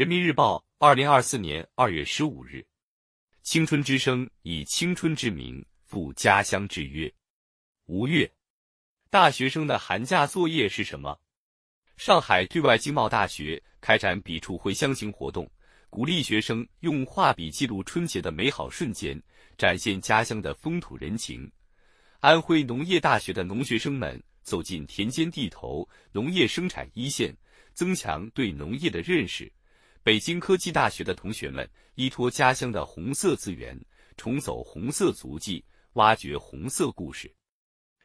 人民日报，二零二四年二月十五日，青春之声以青春之名赴家乡之约。吴越，大学生的寒假作业是什么？上海对外经贸大学开展笔触回乡行活动，鼓励学生用画笔记录春节的美好瞬间，展现家乡的风土人情。安徽农业大学的农学生们走进田间地头、农业生产一线，增强对农业的认识。北京科技大学的同学们依托家乡的红色资源，重走红色足迹，挖掘红色故事。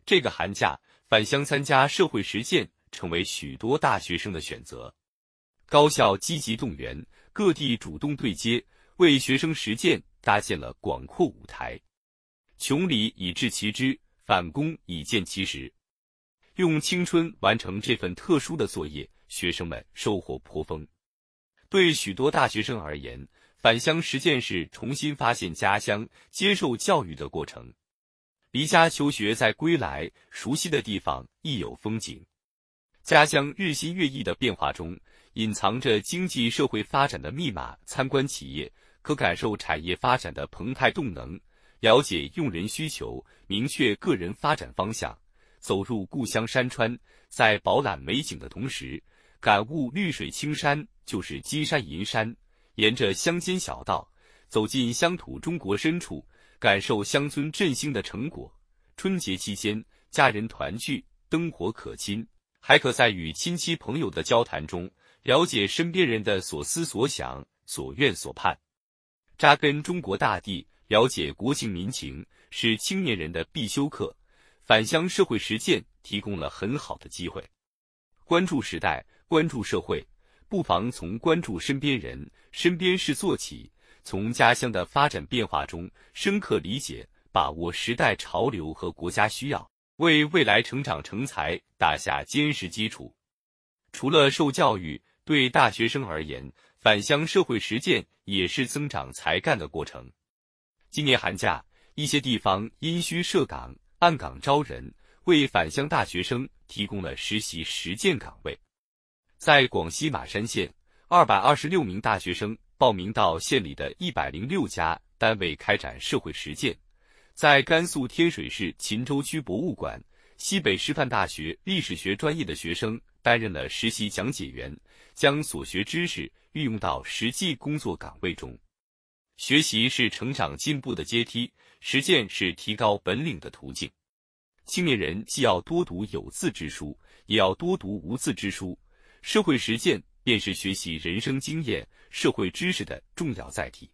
这个寒假返乡参加社会实践，成为许多大学生的选择。高校积极动员，各地主动对接，为学生实践搭建了广阔舞台。穷理以治其知，反攻以见其实。用青春完成这份特殊的作业，学生们收获颇丰。对许多大学生而言，返乡实践是重新发现家乡、接受教育的过程。离家求学在归来，熟悉的地方亦有风景。家乡日新月异的变化中，隐藏着经济社会发展的密码。参观企业，可感受产业发展的澎湃动能，了解用人需求，明确个人发展方向。走入故乡山川，在饱览美景的同时，感悟绿水青山。就是金山银山，沿着乡间小道走进乡土中国深处，感受乡村振兴的成果。春节期间，家人团聚，灯火可亲，还可在与亲戚朋友的交谈中，了解身边人的所思所想、所愿所盼。扎根中国大地，了解国情民情，是青年人的必修课。返乡社会实践提供了很好的机会。关注时代，关注社会。不妨从关注身边人、身边事做起，从家乡的发展变化中深刻理解、把握时代潮流和国家需要，为未来成长成才打下坚实基础。除了受教育，对大学生而言，返乡社会实践也是增长才干的过程。今年寒假，一些地方因需设岗、按岗招人，为返乡大学生提供了实习实践岗位。在广西马山县，二百二十六名大学生报名到县里的一百零六家单位开展社会实践。在甘肃天水市秦州区博物馆，西北师范大学历史学专业的学生担任了实习讲解员，将所学知识运用到实际工作岗位中。学习是成长进步的阶梯，实践是提高本领的途径。青年人既要多读有字之书，也要多读无字之书。社会实践便是学习人生经验、社会知识的重要载体。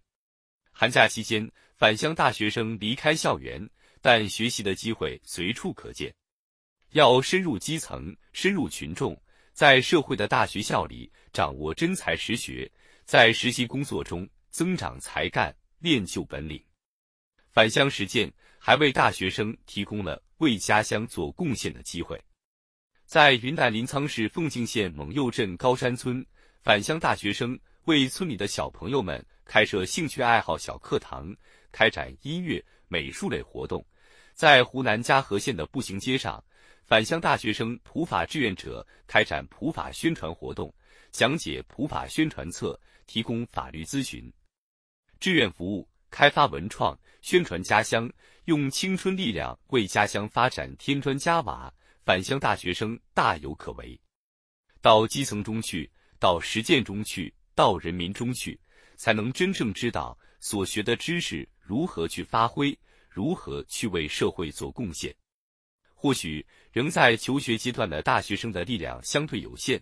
寒假期间，返乡大学生离开校园，但学习的机会随处可见。要深入基层、深入群众，在社会的大学校里掌握真才实学，在实习工作中增长才干、练就本领。返乡实践还为大学生提供了为家乡做贡献的机会。在云南临沧市凤庆县蒙右镇高山村，返乡大学生为村里的小朋友们开设兴趣爱好小课堂，开展音乐、美术类活动。在湖南嘉禾县的步行街上，返乡大学生普法志愿者开展普法宣传活动，讲解普法宣传册，提供法律咨询。志愿服务、开发文创、宣传家乡，用青春力量为家乡发展添砖加瓦。返乡大学生大有可为，到基层中去，到实践中去，到人民中去，才能真正知道所学的知识如何去发挥，如何去为社会做贡献。或许仍在求学阶段的大学生的力量相对有限，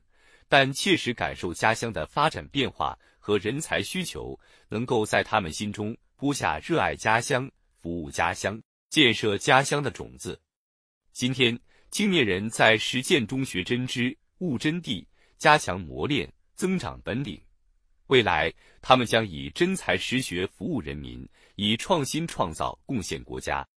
但切实感受家乡的发展变化和人才需求，能够在他们心中播下热爱家乡、服务家乡、建设家乡的种子。今天。青年人在实践中学真知、悟真谛，加强磨练，增长本领。未来，他们将以真才实学服务人民，以创新创造贡献国家。